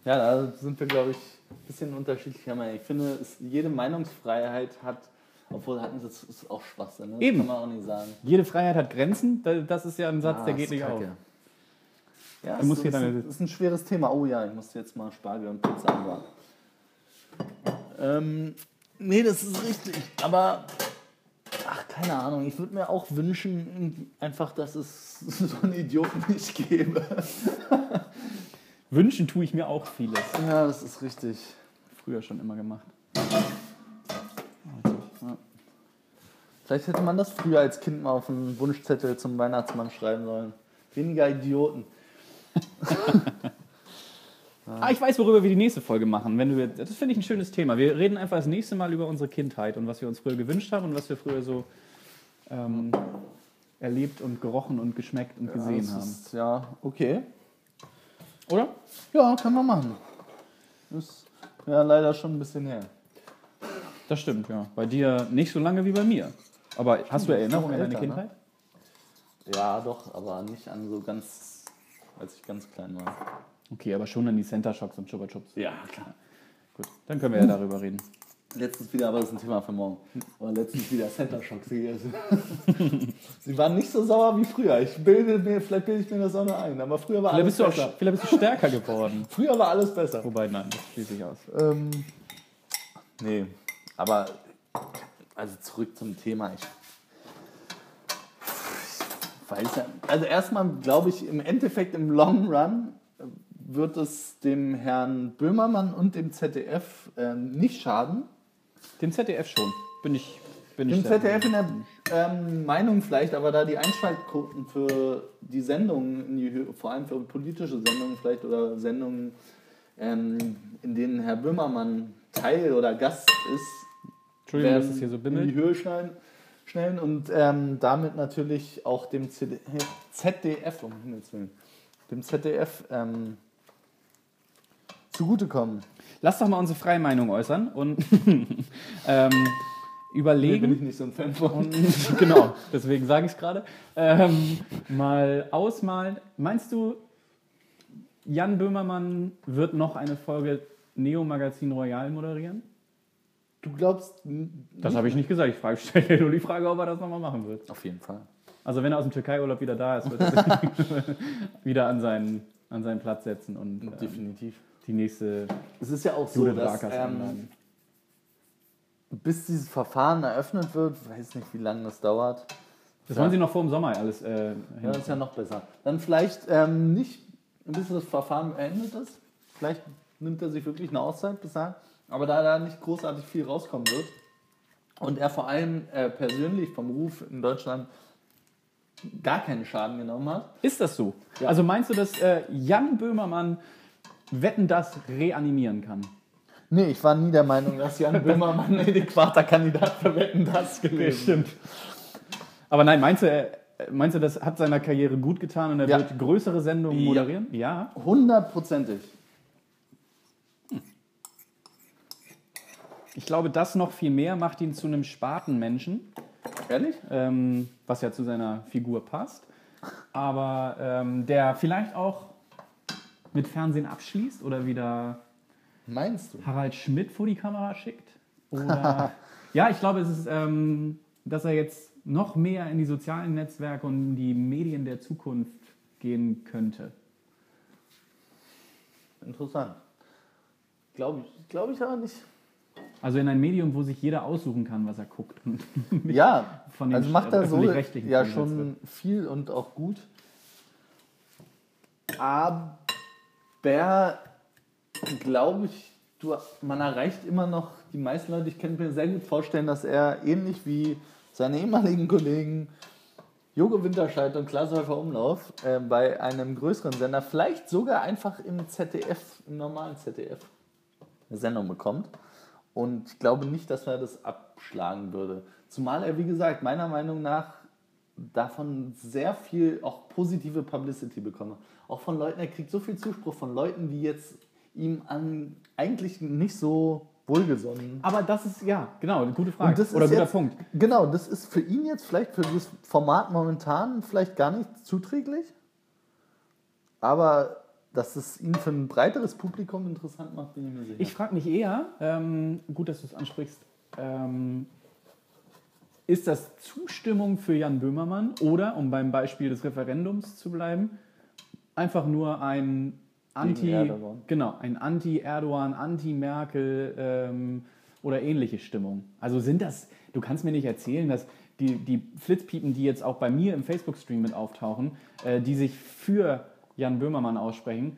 ja, da sind wir, glaube ich, ein bisschen unterschiedlicher Meinung. Ich finde, es, jede Meinungsfreiheit hat, obwohl hatten das ist auch Schwachsinn, ne? Eben. kann man auch nicht sagen. Jede Freiheit hat Grenzen. Da- Das ist ja ein Satz, Ah, der geht nicht auf. Ja, Du musst ist, hier deine- ein, ist ein schweres Thema. Oh ja, ich muss jetzt mal Spargel und Pizza anbauen. Ähm, nee, das ist richtig. Aber, ach, keine Ahnung. Ich würde mir auch wünschen, einfach, dass es so einen Idioten nicht gäbe. Wünschen tue ich mir auch vieles. Ja, das ist richtig. Früher schon immer gemacht. Vielleicht hätte man das früher als Kind mal auf einen Wunschzettel zum Weihnachtsmann schreiben sollen. Weniger Idioten. Ah, ich weiß, worüber wir die nächste Folge machen. Wenn du das finde ich ein schönes Thema. Wir reden einfach das nächste Mal über unsere Kindheit und was wir uns früher gewünscht haben und was wir früher so ähm, erlebt und gerochen und geschmeckt und gesehen das haben. Ist, ja, okay. Oder? Ja, kann man machen. Ist ja leider schon ein bisschen her. Das stimmt, ja. Bei dir nicht so lange wie bei mir. Aber hast du Erinnerungen an deine ne? Kindheit? Ja, doch, aber nicht an so ganz, als ich ganz klein war. Okay, aber schon an die Center Shocks und Chupa Chups. Ja, klar. Gut, dann können wir ja darüber reden. Letztens wieder, aber das ist ein Thema für morgen. Aber letztens wieder Center Shocks gegessen. Sie waren nicht so sauer wie früher. Ich bilde mir, vielleicht bilde ich mir das auch noch ein, aber früher war Vielleicht alles bist, du besser. auch, vielleicht bist du stärker geworden. Früher war alles besser. Wobei, nein, das schließe ich aus. Ähm, nee, aber also zurück zum Thema. Ich weiß ja, also erstmal glaube ich, im Endeffekt im Long Run wird es dem Herrn Böhmermann und dem ZDF äh, nicht schaden. Dem ZDF schon. Bin ich. Bin ich Dem der- ZDF in der ähm, Meinung vielleicht, aber da die Einschaltquoten für die Sendungen, in die, Hö- vor allem für politische Sendungen vielleicht oder Sendungen, ähm, in denen Herr Böhmermann Teil oder Gast ist, Entschuldigung, dass es hier so in die bimmelt. Höhe schnellen, schnellen und ähm, damit natürlich auch dem CD, ZDF, um Himmels Willen, dem ZDF ähm, zugutekommen. Lass doch mal unsere freie Meinung äußern und ähm, überlegen. bin ich nicht so ein Fan von. Genau, deswegen sage ich es gerade. Ähm, mal ausmalen. Meinst du, Jan Böhmermann wird noch eine Folge Neo Magazin Royal moderieren? Du glaubst. Das habe ich nicht gesagt. Ich stelle dir nur die Frage, ob er das nochmal machen wird. Auf jeden Fall. Also wenn er aus dem Türkei-Urlaub wieder da ist, wird er sich wieder an seinen, an seinen Platz setzen und ähm, Definitiv. die nächste Es ist ja auch so, dass ähm, bis dieses Verfahren eröffnet wird, weiß nicht, wie lange das dauert. Das wollen sie noch vor dem Sommer alles äh, Ja, das ist ja noch besser. Dann vielleicht ähm, nicht, bis das Verfahren beendet ist. Vielleicht nimmt er sich wirklich eine Auszeit bis dahin. Aber da da nicht großartig viel rauskommen wird und er vor allem äh, persönlich vom Ruf in Deutschland gar keinen Schaden genommen hat. Ist das so? Ja. Also meinst du, dass äh, Jan Böhmermann Wetten das reanimieren kann? Nee, ich war nie der Meinung, dass Jan Böhmermann ein adäquater Kandidat für Wetten das gewesen stimmt. Aber nein, meinst du, äh, meinst du, das hat seiner Karriere gut getan und er Ja. wird größere Sendungen Ja. moderieren? Ja. Hundertprozentig. Ich glaube, das noch viel mehr macht ihn zu einem Spatenmenschen, Ehrlich? ähm, was ja zu seiner Figur passt. Aber ähm, der vielleicht auch mit Fernsehen abschließt oder wieder Meinst du? Harald Schmidt vor die Kamera schickt. Oder ja, ich glaube, es ist, ähm, dass er jetzt noch mehr in die sozialen Netzwerke und in die Medien der Zukunft gehen könnte. Interessant. Glaube ich, glaube ich aber nicht. Also in ein Medium, wo sich jeder aussuchen kann, was er guckt. Ja, also macht er so ja schon viel und auch gut. Aber glaube ich, du, man erreicht immer noch die meisten Leute. Ich kann mir sehr gut vorstellen, dass er ähnlich wie seine ehemaligen Kollegen Jogo Winterscheid und Klaas Häufer Umlauf äh, bei einem größeren Sender, vielleicht sogar einfach im ZDF, im normalen ZDF, eine Sendung bekommt. Und ich glaube nicht, dass er das abschlagen würde. Zumal er, wie gesagt, meiner Meinung nach davon sehr viel auch positive Publicity bekomme. Auch von Leuten, er kriegt so viel Zuspruch von Leuten, die jetzt ihm an eigentlich nicht so wohlgesonnen. Aber das ist, ja, genau, eine gute Frage. Oder guter jetzt, Punkt. Genau, das ist für ihn jetzt vielleicht für das Format momentan vielleicht gar nicht zuträglich. Aber dass es ihn für ein breiteres Publikum interessant macht, bin ich mir sicher. Ich frage mich eher, ähm, gut, dass du es ansprichst, ähm, ist das Zustimmung für Jan Böhmermann oder, um beim Beispiel des Referendums zu bleiben, einfach nur ein Anti, Erdogan. genau, ein Anti-Erdogan, Anti-Merkel ähm, oder ähnliche Stimmung. Also sind das, du kannst mir nicht erzählen, dass die, die Flitzpiepen, die jetzt auch bei mir im Facebook-Stream mit auftauchen, äh, die sich für Jan Böhmermann aussprechen,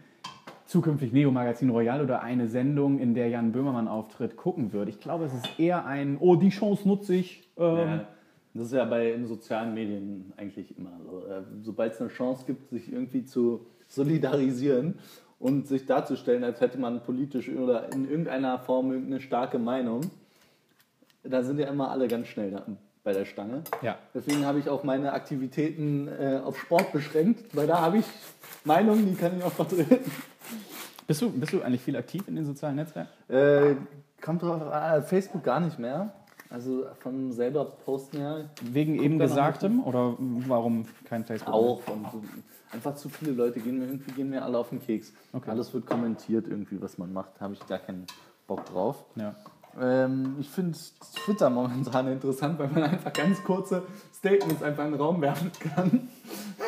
zukünftig Neo Magazin Royal oder eine Sendung, in der Jan Böhmermann auftritt, gucken wird. Ich glaube, es ist eher ein, oh, die Chance nutze ich. Ähm, Ja, das ist ja bei den sozialen Medien eigentlich immer so. Äh, Sobald es eine Chance gibt, sich irgendwie zu solidarisieren und sich darzustellen, als hätte man politisch oder in irgendeiner Form irgendeine starke Meinung, da sind ja immer alle ganz schnell da bei der Stange. Ja. Deswegen habe ich auch meine Aktivitäten äh, auf Sport beschränkt, weil da habe ich Meinungen, die kann ich auch vertreten. Bist, du, bist du eigentlich viel aktiv in den sozialen Netzwerken? Äh, kommt drauf an, Facebook gar nicht mehr. Also von selber posten her Wegen eben Gesagtem oder warum kein Facebook? Auch. Und so, einfach zu viele Leute gehen mir irgendwie gehen mir alle auf den Keks. Okay. Alles wird kommentiert irgendwie, was man macht. Habe ich gar keinen Bock drauf. Ja. Ähm, ich finde Twitter momentan interessant, weil man einfach ganz kurze Statements einfach in den Raum werfen kann.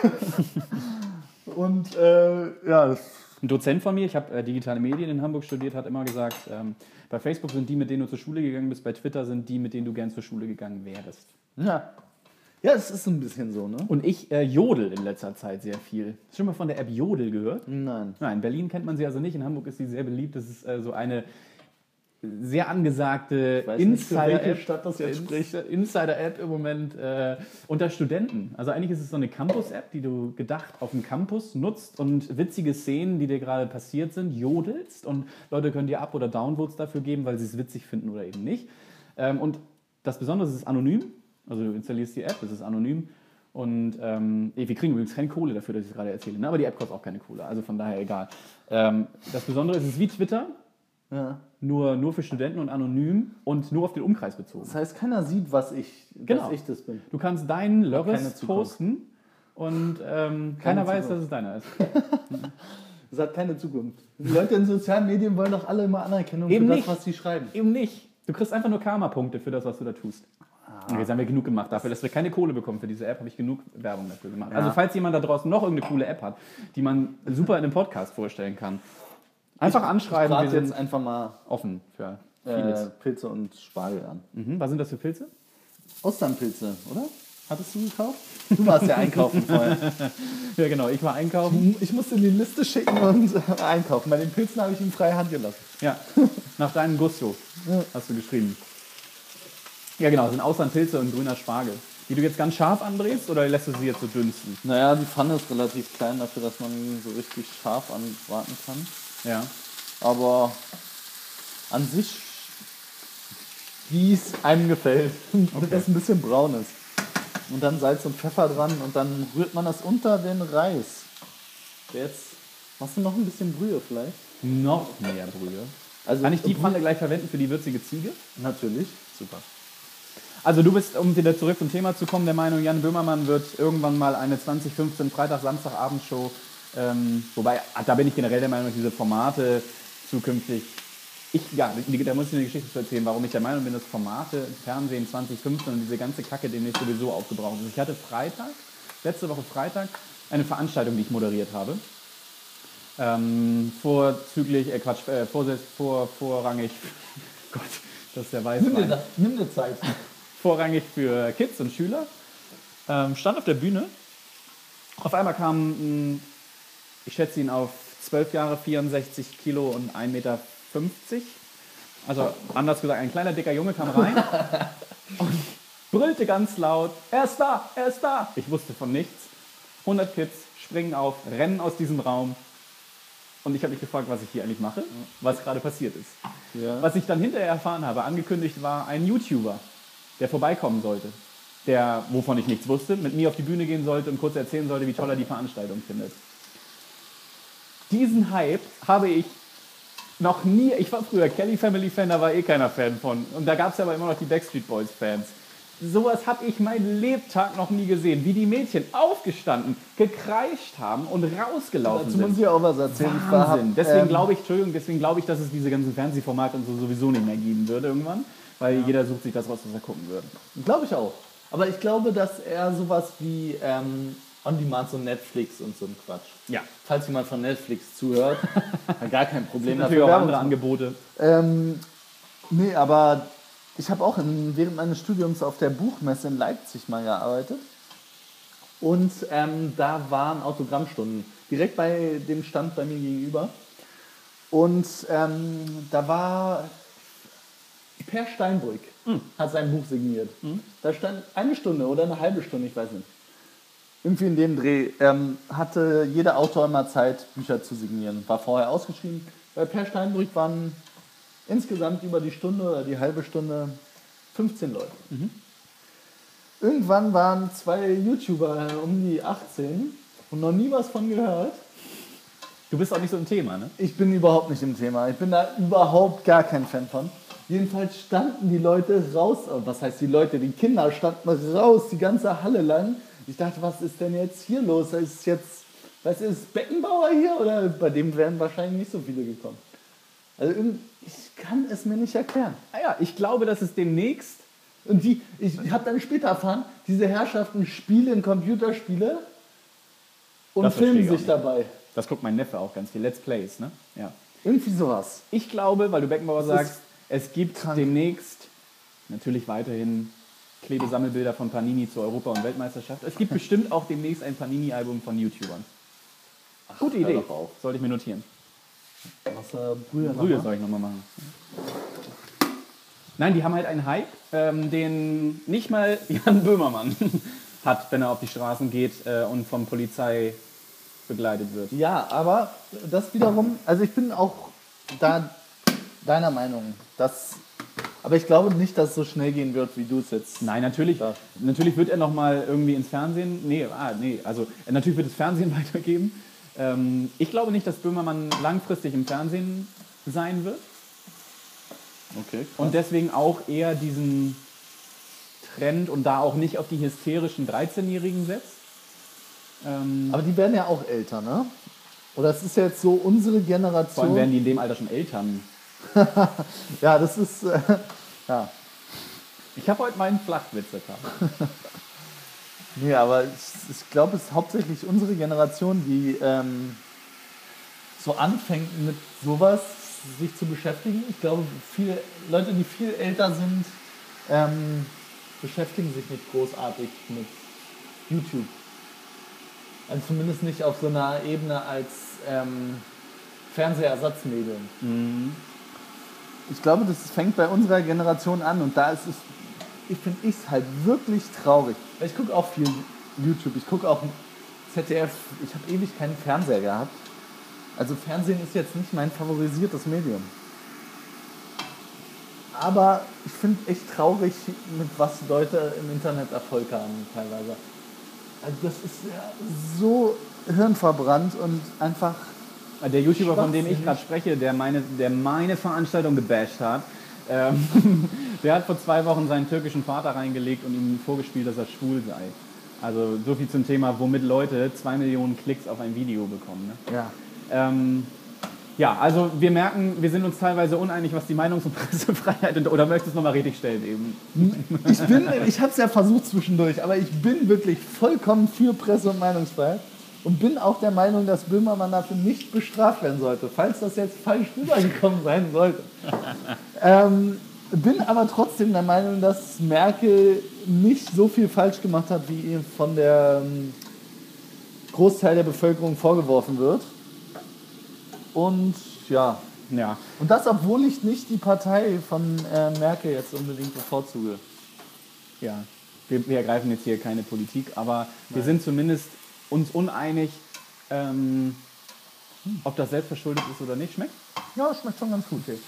Und äh, ja, das Ein Dozent von mir, ich habe äh, digitale Medien in Hamburg studiert, hat immer gesagt, ähm, bei Facebook sind die, mit denen du zur Schule gegangen bist, bei Twitter sind die, mit denen du gern zur Schule gegangen wärst. ja. Ja, es ist ein bisschen so, ne? Und ich äh, jodel in letzter Zeit sehr viel. Hast du schon mal von der App Jodel gehört? Nein. Nein, in Berlin kennt man sie also nicht, in Hamburg ist sie sehr beliebt. Das ist äh, so eine sehr angesagte Insider-App. Insider-App im Moment äh, unter Studenten. Also eigentlich ist es so eine Campus-App, die du gedacht auf dem Campus nutzt und witzige Szenen, die dir gerade passiert sind, jodelst und Leute können dir Up- oder Downvotes dafür geben, weil sie es witzig finden oder eben nicht. Ähm, und das Besondere ist, es ist anonym. Also du installierst die App, es ist anonym. Und ähm, wir kriegen übrigens keine Kohle dafür, dass ich es gerade erzähle. Ne? Aber die App kostet auch keine Kohle, also von daher egal. Ähm, das Besondere ist, es ist wie Twitter, Ja. nur, nur für Studenten und anonym und nur auf den Umkreis bezogen. Das heißt, keiner sieht, was ich, Genau. dass ich das bin. Du kannst deinen Lörres posten und ähm, keiner weiß, dass es deiner ist. Das hat keine Zukunft. Die Leute in sozialen Medien wollen doch alle immer Anerkennung Eben für nicht. das, was sie schreiben. Eben nicht. Du kriegst einfach nur Karma-Punkte für das, was du da tust. Und jetzt haben wir genug gemacht. Dafür, dass wir keine Kohle bekommen für diese App, habe ich genug Werbung dafür gemacht. Also falls jemand da draußen noch irgendeine coole App hat, die man super in einem Podcast vorstellen kann, einfach anschreiben. Ich wir jetzt einfach mal offen für äh, vieles. Pilze und Spargel an. Mhm. Was sind das für Pilze? Austernpilze, oder? Hattest du gekauft? Du warst ja einkaufen vorher. Ja, genau. Ich war einkaufen. Ich musste die Liste schicken und äh, einkaufen. Bei den Pilzen habe ich ihm freie Hand gelassen. Ja, nach deinem Gusto hast du geschrieben. Ja, genau. Sind Auslandpilze und grüner Spargel. Die du jetzt ganz scharf andrehst oder lässt du sie jetzt so dünsten? Naja, die Pfanne ist relativ klein dafür, dass man ihn so richtig scharf anbraten kann. Ja. Aber an sich, wie es einem gefällt. Und das ein bisschen braun ist. Und dann Salz und Pfeffer dran und dann rührt man das unter den Reis. Jetzt machst du noch ein bisschen Brühe vielleicht. Noch mehr Brühe. Also Kann ich die Pfanne gleich verwenden für die würzige Ziege? Natürlich. Super. Also du bist, um wieder zurück zum Thema zu kommen, der Meinung, Jan Böhmermann wird irgendwann mal eine 2015 Freitag-Samstag-Abendshow, ähm, wobei, da bin ich generell der Meinung, dass diese Formate zukünftig, ich, ja, da muss ich eine Geschichte zu erzählen, warum ich der Meinung bin, dass Formate im Fernsehen 2015 und diese ganze Kacke demnächst sowieso aufgebraucht ist. Ich hatte Freitag, letzte Woche Freitag, eine Veranstaltung, die ich moderiert habe. Ähm, vorzüglich, äh Quatsch, äh, vorsätz- vor, vorrangig, Gott, das ist der Weißwein nimm dir Zeit. vorrangig für Kids und Schüler. Ähm, stand auf der Bühne. Auf einmal kam, ein, ich schätze ihn auf 12 Jahre, 64 Kilo und 1,50 Meter. Also anders gesagt, ein kleiner dicker Junge kam rein und brüllte ganz laut, er ist da, er ist da. Ich wusste von nichts. 100 Kids springen auf, rennen aus diesem Raum. Und ich habe mich gefragt, was ich hier eigentlich mache, was gerade passiert ist. Ja. Was ich dann hinterher erfahren habe, angekündigt war ein YouTuber, der vorbeikommen sollte, der, wovon ich nichts wusste, mit mir auf die Bühne gehen sollte und kurz erzählen sollte, wie toll er die Veranstaltung findet. Diesen Hype habe ich noch nie, ich war früher Kelly Family Fan, da war eh keiner Fan von. Und da gab es aber immer noch die Backstreet Boys Fans. Sowas habe ich meinen Lebtag noch nie gesehen, wie die Mädchen aufgestanden, gekreischt haben und rausgelaufen Dazu sind. muss ich auch was erzählen. Wahnsinn. Deswegen ähm, glaube ich, Entschuldigung, deswegen glaube ich, dass es diese ganzen Fernsehformate und so sowieso nicht mehr geben würde irgendwann, weil jeder sucht sich das raus, was er gucken würde. Glaube ich auch. Aber ich glaube, dass er sowas wie ähm, On Demand, so Netflix und so ein Quatsch. Ja. Falls jemand von Netflix zuhört, gar kein Problem. Natürlich auch andere Angebote. Ähm, nee, aber ich habe auch in, während meines Studiums auf der Buchmesse in Leipzig mal gearbeitet. Und ähm, da waren Autogrammstunden. Direkt bei dem Stand bei mir gegenüber. Und ähm, da war Per Steinbrück, hat sein Buch signiert. Da stand eine Stunde oder eine halbe Stunde, ich weiß nicht. Irgendwie in dem Dreh ähm, hatte jeder Autor immer Zeit, Bücher zu signieren. War vorher ausgeschrieben. Bei Per Steinbrück waren insgesamt über die Stunde oder die halbe Stunde 15 Leute. Irgendwann waren zwei YouTuber um die 18 und noch nie was von gehört. Du bist auch nicht so ein Thema, ne? Ich bin überhaupt nicht im Thema. Ich bin da überhaupt gar kein Fan von. Jedenfalls standen die Leute raus. oh, Was heißt die Leute? Die Kinder standen raus, die ganze Halle lang. Ich dachte, was ist denn jetzt hier los? Ist jetzt, was ist Beckenbauer hier? Oder bei dem wären wahrscheinlich nicht so viele gekommen. Also ich kann es mir nicht erklären. Ah ja, ich glaube, dass es demnächst. Und die, ich habe dann später erfahren, diese Herrschaften spielen Computerspiele und Das filmen sich dabei. Das guckt mein Neffe auch ganz viel. Let's Plays, ne? Ja. Irgendwie sowas. Ich glaube, weil du Beckenbauer Das sagst, es gibt krank. demnächst natürlich weiterhin Klebesammelbilder von Panini zur Europa- und Weltmeisterschaft. Es gibt bestimmt auch demnächst ein Panini-Album von YouTubern. Gute hör Idee. Sollte ich mir notieren. Wasser, Brühe, Brühe soll ich nochmal machen. Nein, die haben halt einen Hype, ähm, den nicht mal Jan Böhmermann hat, wenn er auf die Straßen geht äh, und von Polizei begleitet wird. Ja, aber das wiederum, also ich bin auch da deiner Meinung, dass, aber ich glaube nicht, dass es so schnell gehen wird, wie du es jetzt. Nein, natürlich, Ja. natürlich wird er nochmal irgendwie ins Fernsehen. Nee, ah, nee, also äh, natürlich wird es Fernsehen weitergeben. Ähm, ich glaube nicht, dass Böhmermann langfristig im Fernsehen sein wird Okay. und deswegen auch eher diesen Trend und da auch nicht auf die hysterischen 13-Jährigen setzt. Ähm, Aber die werden ja auch älter, ne? Oder es ist jetzt so unsere Generation. Vor allem werden die in dem Alter schon Eltern. ja, das ist. Äh, ja. Ich habe heute meinen Flachwitz gehabt. nee, aber ich, ich glaube, es ist hauptsächlich unsere Generation, die ähm, so anfängt mit sowas sich zu beschäftigen. Ich glaube, viele Leute, die viel älter sind, ähm, beschäftigen sich nicht großartig mit YouTube. Also zumindest nicht auf so einer Ebene als ähm, Fernsehersatzmedium. Mhm. Ich glaube, das fängt bei unserer Generation an und da ist es, ich finde ich es halt wirklich traurig. Ich gucke auch viel YouTube, ich gucke auch ZDF, ich habe ewig keinen Fernseher gehabt. Also Fernsehen ist jetzt nicht mein favorisiertes Medium. Aber ich finde echt traurig, mit was Leute im Internet Erfolg haben teilweise. Also das ist ja so hirnverbrannt und einfach. Der YouTuber, von dem ich gerade spreche, der meine, der meine Veranstaltung gebasht hat, ähm, der hat vor zwei Wochen seinen türkischen Vater reingelegt und ihm vorgespielt, dass er schwul sei. Also so viel zum Thema, womit Leute zwei Millionen Klicks auf ein Video bekommen. Ne? Ja. Ähm, ja, also wir merken, wir sind uns teilweise uneinig, was die Meinungs- und Pressefreiheit und, oder möchtest du nochmal richtig stellen eben? Ich bin, ich habe es ja versucht zwischendurch, aber ich bin wirklich vollkommen für Presse- und Meinungsfreiheit und bin auch der Meinung, dass Böhmermann dafür nicht bestraft werden sollte, falls das jetzt falsch rübergekommen sein sollte. ähm, bin aber trotzdem der Meinung, dass Merkel nicht so viel falsch gemacht hat, wie ihr von der ähm, Großteil der Bevölkerung vorgeworfen wird. Und ja. ja. Und das, obwohl ich nicht die Partei von äh, Merkel jetzt unbedingt bevorzuge. Ja. Wir, wir ergreifen jetzt hier keine Politik, aber Nein. wir sind zumindest uns uneinig, ähm, ob das selbstverschuldet ist oder nicht. Schmeckt? Ja, schmeckt schon ganz gut. Okay.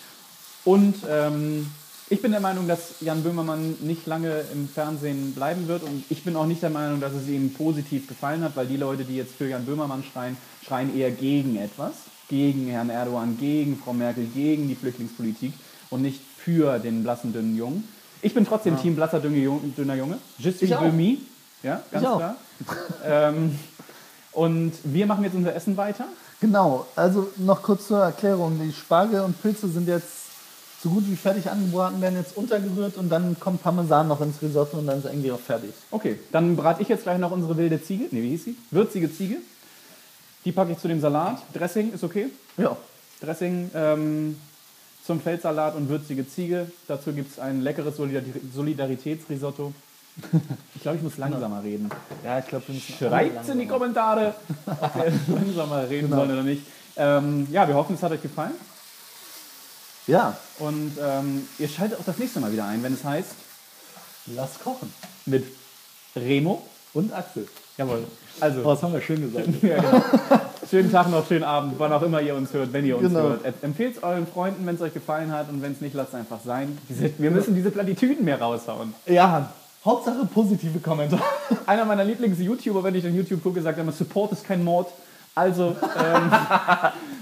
Und ähm, ich bin der Meinung, dass Jan Böhmermann nicht lange im Fernsehen bleiben wird. Und ich bin auch nicht der Meinung, dass es ihm positiv gefallen hat, weil die Leute, die jetzt für Jan Böhmermann schreien, schreien eher gegen etwas gegen Herrn Erdogan, gegen Frau Merkel, gegen die Flüchtlingspolitik und nicht für den blassen, dünnen Jungen. Ich bin trotzdem ja. Team blasser, dünner Junge. Je suis Böhmi. Ja, ganz klar. ähm, und wir machen jetzt unser Essen weiter. Genau, also noch kurz zur Erklärung. Die Spargel und Pilze sind jetzt so gut wie fertig angebraten, werden jetzt untergerührt und dann kommt Parmesan noch ins Risotto und dann ist irgendwie auch fertig. Okay, dann brate ich jetzt gleich noch unsere wilde Ziege. Nee, wie hieß sie? Würzige Ziege. Die packe ich zu dem Salat. Dressing ist okay? Ja. Dressing ähm, zum Feldsalat und würzige Ziege. Dazu gibt es ein leckeres Solidaritätsrisotto. Ich glaube, ich muss langsamer reden. Ja, ich glaube, wir müssen Schreibt in die Kommentare, ob wir langsamer reden genau. sollen oder nicht. Ähm, ja, wir hoffen, es hat euch gefallen. Ja. Und ähm, ihr schaltet auch das nächste Mal wieder ein, wenn es heißt Lass kochen. Mit Remo und Axel. Jawohl. Also, oh, das haben wir schön gesagt. ja, genau. Schönen Tag noch, schönen Abend, wann auch immer ihr uns hört, wenn ihr uns genau. hört. Empfehlt es euren Freunden, wenn es euch gefallen hat und wenn es nicht, lasst es einfach sein. wir müssen diese Plattitüden mehr raushauen. Ja, Hauptsache positive Kommentare. Einer meiner Lieblings-YouTuber, wenn ich in YouTube gucke, sagt immer, Support ist kein Mord. Also ähm,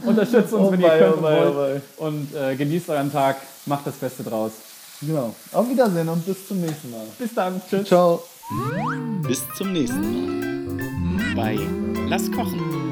unterstützt uns, oh wenn ihr könnt oh und wollt. Oh und äh, genießt euren Tag, macht das Beste draus. Genau. Auf Wiedersehen und bis zum nächsten Mal. Bis dann. Tschüss. Ciao. Bis zum nächsten Mal bei Lass kochen.